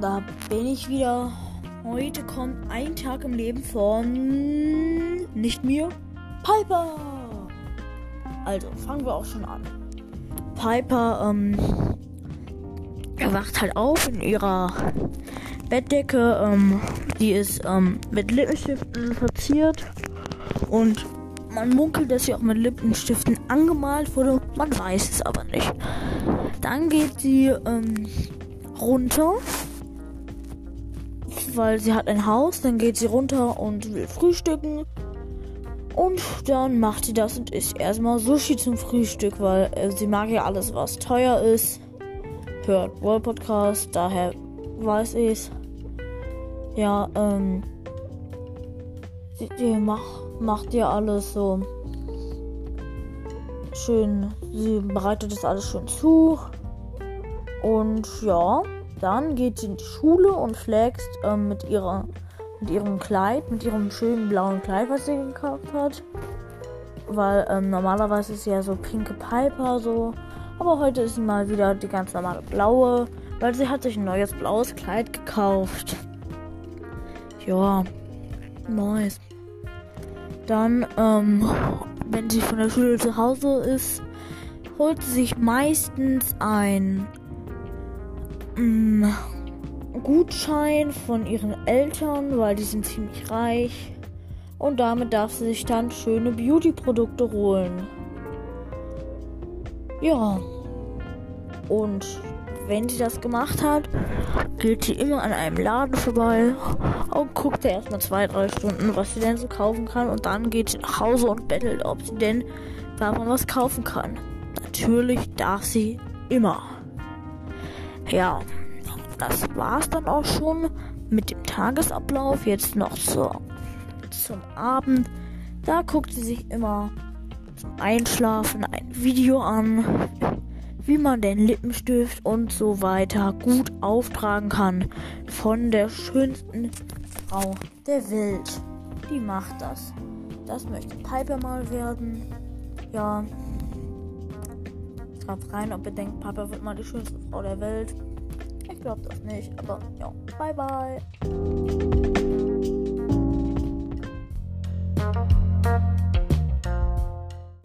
da bin ich wieder. Heute kommt ein Tag im Leben von nicht mir, Piper. Also fangen wir auch schon an. Piper ähm, wacht halt auf in ihrer Bettdecke. Ähm, die ist ähm, mit Lippenstiften verziert und man munkelt, dass sie auch mit Lippenstiften angemalt wurde. Man weiß es aber nicht. Dann geht sie ähm, runter weil sie hat ein Haus. Dann geht sie runter und will frühstücken. Und dann macht sie das und isst erstmal Sushi zum Frühstück, weil äh, sie mag ja alles, was teuer ist. Hört World Podcast, daher weiß ich es. Ja, ähm. Sie, sie macht, macht ja alles so schön. Sie bereitet das alles schön zu. Und ja. Dann geht sie in die Schule und flext ähm, mit, ihrer, mit ihrem Kleid, mit ihrem schönen blauen Kleid, was sie gekauft hat. Weil ähm, normalerweise ist sie ja so pinke Piper so. Aber heute ist sie mal wieder die ganz normale blaue, weil sie hat sich ein neues blaues Kleid gekauft. Ja, nice. Dann, ähm, wenn sie von der Schule zu Hause ist, holt sie sich meistens ein mh, Gutschein von ihren Eltern, weil die sind ziemlich reich. Und damit darf sie sich dann schöne Beauty-Produkte holen. Ja. Und wenn sie das gemacht hat, geht sie immer an einem Laden vorbei und guckt erstmal zwei, drei Stunden, was sie denn so kaufen kann. Und dann geht sie nach Hause und bettelt, ob sie denn davon was kaufen kann. Natürlich darf sie immer. Ja, das war's dann auch schon mit dem Tagesablauf. Jetzt noch zur, zum Abend. Da guckt sie sich immer zum Einschlafen ein Video an, wie man den Lippenstift und so weiter gut auftragen kann von der schönsten Frau der Welt. Die macht das. Das möchte Piper mal werden. Ja, Schreibt rein, ob ihr denkt, Papa wird mal die schönste Frau der Welt. Ich glaube das nicht, aber ja. Bye, bye.